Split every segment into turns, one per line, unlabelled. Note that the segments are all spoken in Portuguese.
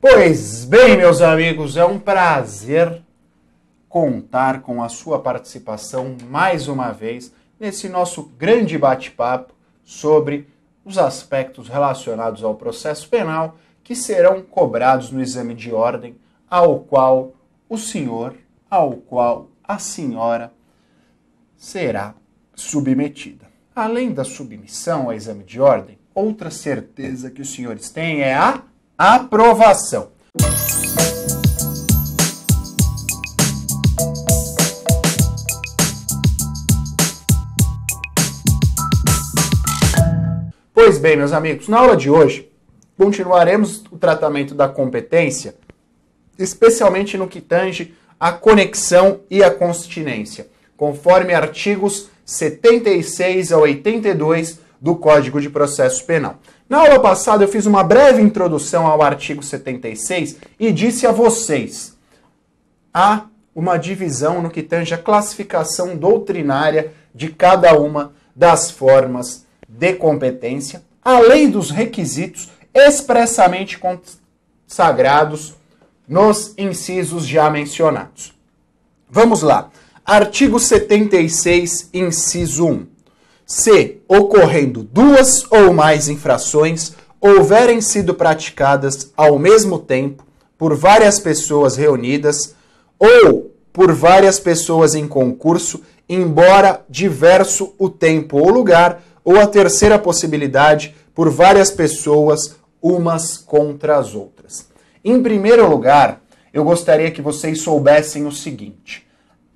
Pois bem, meus amigos, é um prazer contar com a sua participação mais uma vez nesse nosso grande bate-papo sobre os aspectos relacionados ao processo penal que serão cobrados no exame de ordem ao qual o senhor, ao qual a senhora será submetida. Além da submissão ao exame de ordem, outra certeza que os senhores têm é a aprovação. Pois bem, meus amigos, na aula de hoje continuaremos o tratamento da competência, especialmente no que tange a conexão e a constinência, conforme artigos 76 a 82 do Código de Processo Penal. Na aula passada eu fiz uma breve introdução ao artigo 76 e disse a vocês: há uma divisão no que tange a classificação doutrinária de cada uma das formas de competência, além dos requisitos expressamente consagrados nos incisos já mencionados. Vamos lá. Artigo 76, inciso 1. Se, ocorrendo duas ou mais infrações, houverem sido praticadas ao mesmo tempo por várias pessoas reunidas ou por várias pessoas em concurso, embora diverso o tempo ou lugar, ou a terceira possibilidade, por várias pessoas, umas contra as outras. Em primeiro lugar, eu gostaria que vocês soubessem o seguinte: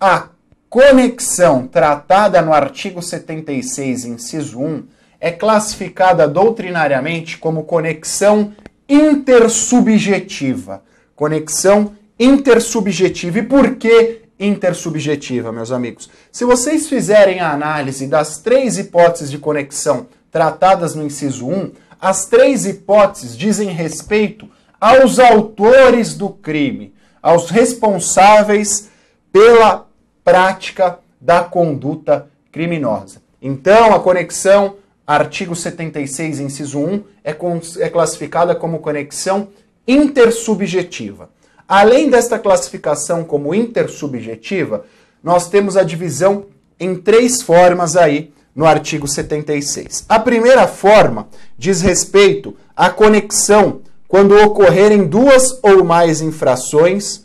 a conexão tratada no artigo 76, inciso 1, é classificada doutrinariamente como conexão intersubjetiva. Conexão intersubjetiva. E por que intersubjetiva, meus amigos? Se vocês fizerem a análise das três hipóteses de conexão tratadas no inciso 1, as três hipóteses dizem respeito aos autores do crime, aos responsáveis pela prática da conduta criminosa. Então, a conexão, artigo 76, inciso 1, é, é classificada como conexão intersubjetiva. Além desta classificação como intersubjetiva, nós temos a divisão em três formas aí no artigo 76. A primeira forma diz respeito à conexão quando ocorrerem duas ou mais infrações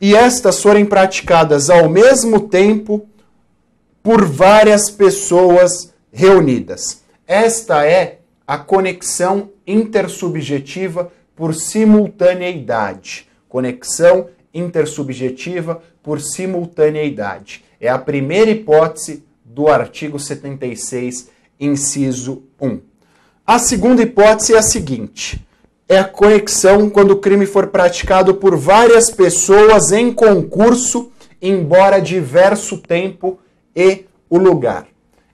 e estas forem praticadas ao mesmo tempo por várias pessoas reunidas. Esta é a conexão intersubjetiva por simultaneidade. Conexão intersubjetiva por simultaneidade. É a primeira hipótese do artigo 76, inciso 1. A segunda hipótese é a seguinte: é a conexão quando o crime for praticado por várias pessoas em concurso, embora diverso tempo e o lugar.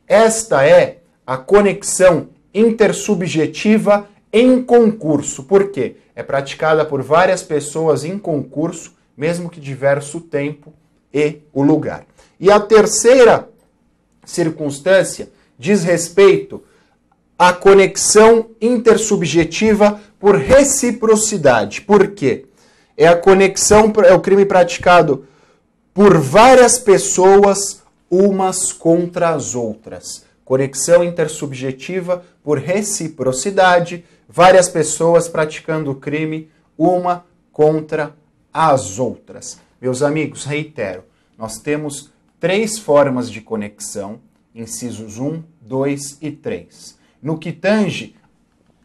Esta é a conexão intersubjetiva em concurso. Por quê? É praticada por várias pessoas em concurso, mesmo que diverso tempo e o lugar. E a terceira circunstância diz respeito à conexão intersubjetiva por reciprocidade. Por quê? É a conexão, é o crime praticado por várias pessoas umas contra as outras. Conexão intersubjetiva por reciprocidade, várias pessoas praticando o crime uma contra as outras. Meus amigos, reitero, nós temos três formas de conexão, incisos 1, 2 e 3. No que tange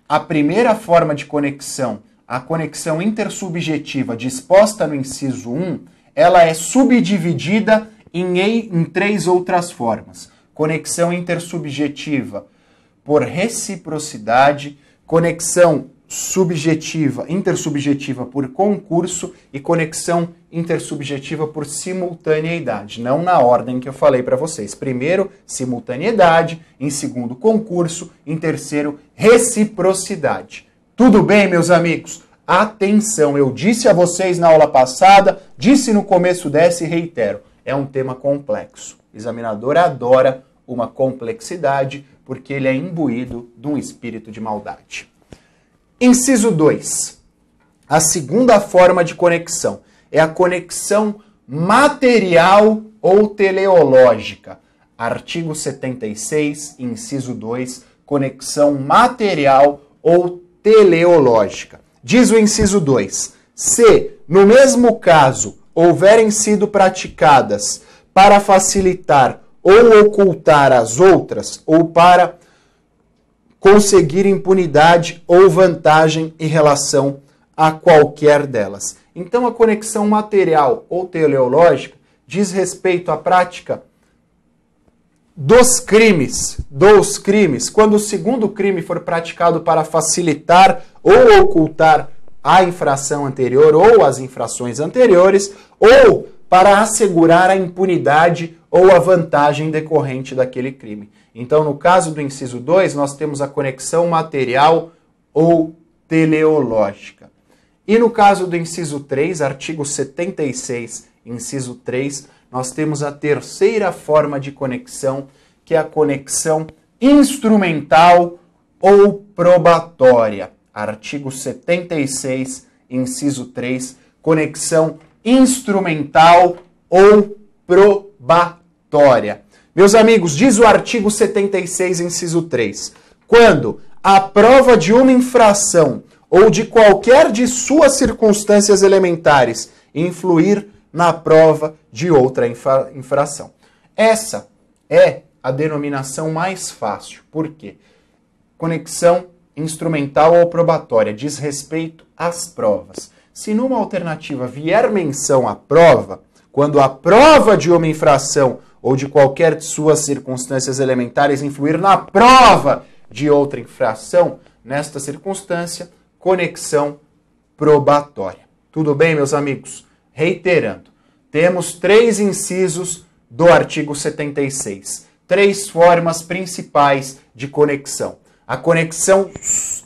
a primeira forma de conexão, a conexão intersubjetiva disposta no inciso 1, ela é subdividida em, em três outras formas. Conexão intersubjetiva por reciprocidade, conexão subjetiva, intersubjetiva por concurso e conexão intersubjetiva por simultaneidade, não na ordem que eu falei para vocês. Primeiro, simultaneidade, em segundo, concurso, em terceiro, reciprocidade. Tudo bem, meus amigos? Atenção, eu disse a vocês na aula passada, disse no começo dessa e reitero, é um tema complexo. O examinador adora uma complexidade porque ele é imbuído de um espírito de maldade. Inciso 2. A segunda forma de conexão é a conexão material ou teleológica. Artigo 76, inciso 2, conexão material ou teleológica. Diz o inciso 2: se, no mesmo caso, houverem sido praticadas para facilitar ou ocultar as outras, ou para conseguir impunidade ou vantagem em relação a qualquer delas. Então, a conexão material ou teleológica diz respeito à prática dos crimes, dos crimes, quando o segundo crime for praticado para facilitar ou ocultar a infração anterior ou as infrações anteriores, ou para assegurar a impunidade ou a vantagem decorrente daquele crime. Então, no caso do inciso 2, nós temos a conexão material ou teleológica. E no caso do inciso 3, artigo 76, inciso 3, nós temos a terceira forma de conexão, que é a conexão instrumental ou probatória. Artigo 76, inciso 3, conexão instrumental ou probatória. Meus amigos, diz o artigo 76, inciso 3, quando a prova de uma infração ou de qualquer de suas circunstâncias elementares influir na prova de outra infra infração. Essa é a denominação mais fácil. Por quê? Conexão instrumental ou probatória diz respeito às provas. Se numa alternativa vier menção à prova, quando a prova de uma infração ou de qualquer de suas circunstâncias elementares influir na prova de outra infração, nesta circunstância, conexão probatória. Tudo bem, meus amigos? Reiterando, temos três incisos do artigo 76, três formas principais de conexão. A conexão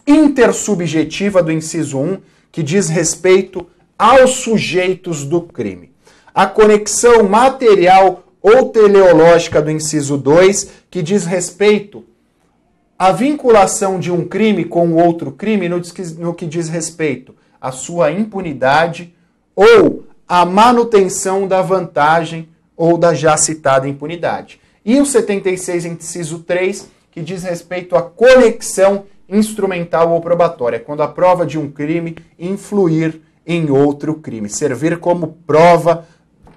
intersubjetiva do inciso 1, que diz respeito aos sujeitos do crime. A conexão material ou teleológica do inciso 2, que diz respeito à vinculação de um crime com outro crime no, que diz respeito à sua impunidade ou a manutenção da vantagem ou da já citada impunidade. E o 76, inciso 3, que diz respeito à conexão instrumental ou probatória, quando a prova de um crime influir em outro crime, servir como prova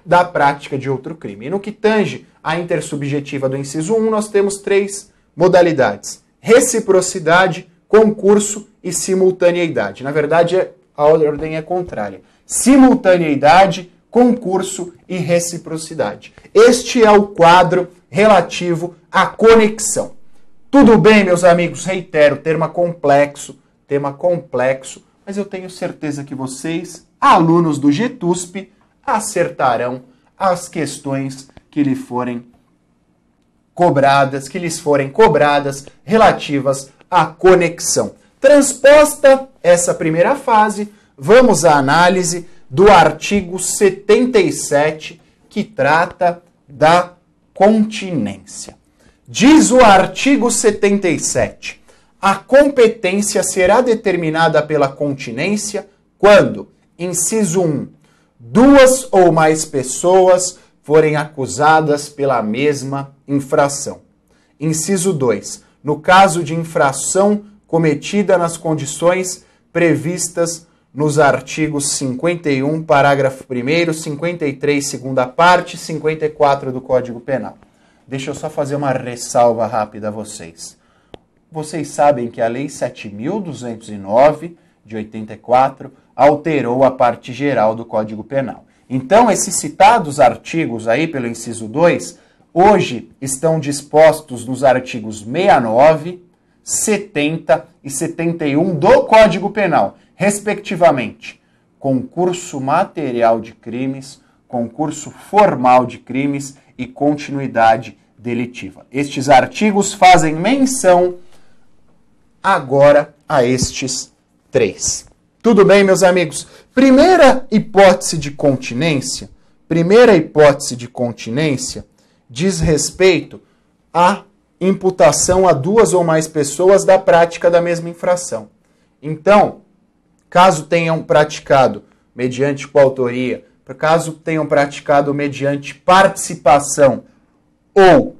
da prática de outro crime. E no que tange à intersubjetiva do inciso 1, nós temos três modalidades: reciprocidade, concurso e simultaneidade. Na verdade, a ordem é contrária simultaneidade, concurso e reciprocidade. Este é o quadro relativo à conexão. Tudo bem, meus amigos? Reitero, tema complexo, tema complexo, mas eu tenho certeza que vocês, alunos do GETUSP, acertarão as questões que lhe forem cobradas, que lhes forem cobradas relativas à conexão. Transposta essa primeira fase, vamos à análise do artigo 77, que trata da continência. Diz o artigo 77: a competência será determinada pela continência quando, inciso 1, duas ou mais pessoas forem acusadas pela mesma infração. Inciso 2, no caso de infração cometida nas condições previstas nos artigos 51, parágrafo 1, 53, segunda parte, 54 do Código Penal. Deixa eu só fazer uma ressalva rápida a vocês. Vocês sabem que a Lei 7.209 de 84 alterou a parte geral do Código Penal. Então, esses citados artigos aí pelo inciso 2, hoje estão dispostos nos artigos 69, 70 e 71 do Código Penal respectivamente, concurso material de crimes, concurso formal de crimes e continuidade delitiva. Estes artigos fazem menção agora a estes três. Tudo bem, meus amigos? Primeira hipótese de continência, primeira hipótese de continência diz respeito à imputação a duas ou mais pessoas da prática da mesma infração. Então, caso tenham praticado mediante coautoria, caso tenham praticado mediante participação ou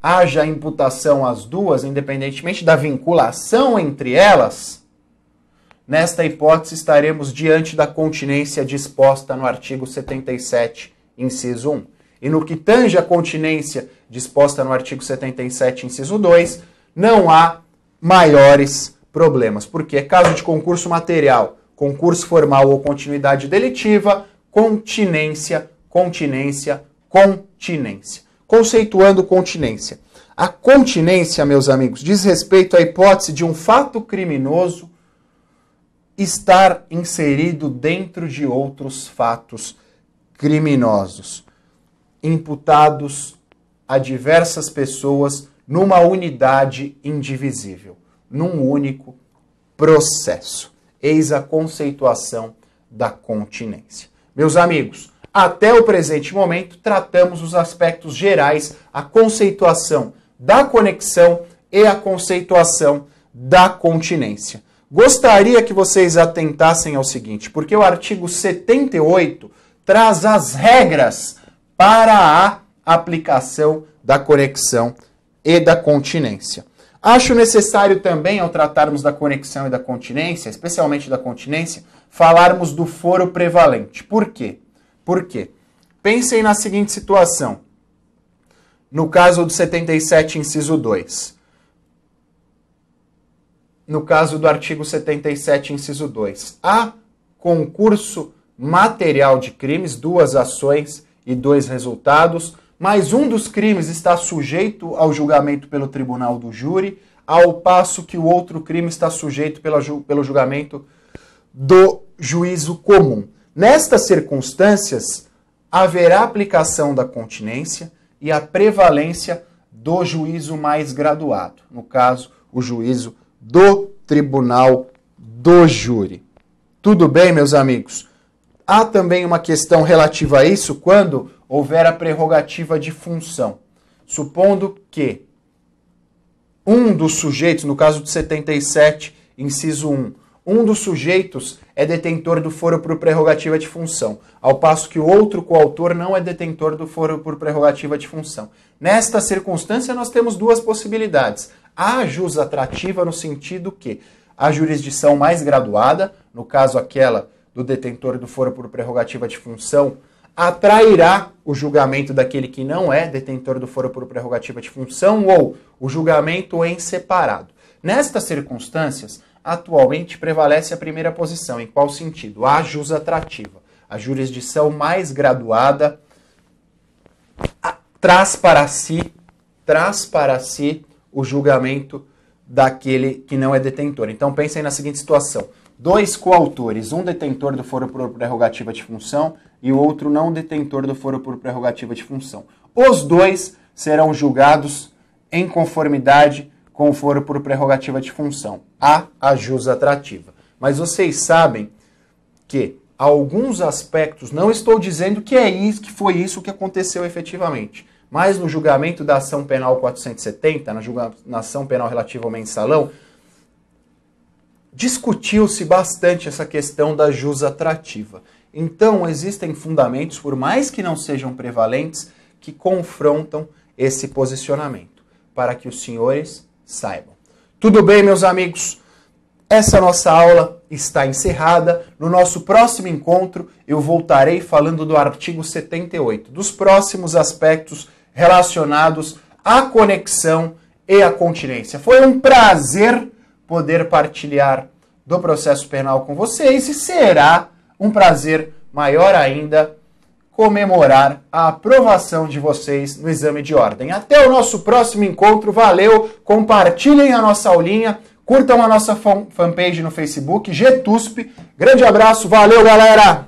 haja imputação às duas, independentemente da vinculação entre elas, nesta hipótese estaremos diante da continência disposta no artigo 77, inciso 1. E no que tange a continência disposta no artigo 77, inciso 2, não há maiores problemas, porque caso de concurso material, concurso formal ou continuidade delitiva, continência, continência, continência. Conceituando continência. A continência, meus amigos, diz respeito à hipótese de um fato criminoso estar inserido dentro de outros fatos criminosos, imputados a diversas pessoas numa unidade indivisível, num único processo. Eis a conceituação da continência. Meus amigos, até o presente momento tratamos os aspectos gerais, a conceituação da conexão e a conceituação da continência. Gostaria que vocês atentassem ao seguinte, porque o artigo 78 traz as regras para a aplicação da conexão e da continência. Acho necessário também, ao tratarmos da conexão e da continência, especialmente da continência, falarmos do foro prevalente. Por quê? Por quê? Pensem na seguinte situação. No caso do 77, inciso 2 no caso do artigo 77, inciso 2. Há concurso material de crimes, duas ações e dois resultados, mas um dos crimes está sujeito ao julgamento pelo tribunal do júri, ao passo que o outro crime está sujeito pelo julgamento do juízo comum. Nestas circunstâncias, haverá aplicação da continência e a prevalência do juízo mais graduado, no caso, o juízo do tribunal do júri. Tudo bem, meus amigos? Há também uma questão relativa a isso quando houver a prerrogativa de função. Supondo que um dos sujeitos, no caso de 77, inciso 1, um dos sujeitos é detentor do foro por prerrogativa de função, ao passo que o outro coautor não é detentor do foro por prerrogativa de função. Nesta circunstância, nós temos duas possibilidades a jus atrativa no sentido que a jurisdição mais graduada, no caso aquela do detentor do foro por prerrogativa de função, atrairá o julgamento daquele que não é detentor do foro por prerrogativa de função ou o julgamento em separado. Nestas circunstâncias, atualmente prevalece a primeira posição. Em qual sentido? A jus atrativa. A jurisdição mais graduada traz para si, traz para si o julgamento daquele que não é detentor. Então pensem na seguinte situação: dois coautores, um detentor do foro por prerrogativa de função e o outro não detentor do foro por prerrogativa de função. Os dois serão julgados em conformidade com o foro por prerrogativa de função, a ajus atrativa. Mas vocês sabem que alguns aspectos, não estou dizendo que é isso, que foi isso que aconteceu efetivamente, mas no julgamento da ação penal 470, na, julga, na ação penal relativa ao mensalão, discutiu-se bastante essa questão da jus atrativa. Então, existem fundamentos, por mais que não sejam prevalentes, que confrontam esse posicionamento, para que os senhores saibam. Tudo bem, meus amigos? Essa nossa aula está encerrada. No nosso próximo encontro, eu voltarei falando do artigo 78, dos próximos aspectos relacionados à conexão e à continência. Foi um prazer poder partilhar do processo penal com vocês e será um prazer maior ainda comemorar a aprovação de vocês no exame de ordem. Até o nosso próximo encontro. Valeu! Compartilhem a nossa aulinha, curtam a nossa fanpage no Facebook, GTUSP. Grande abraço, valeu, galera!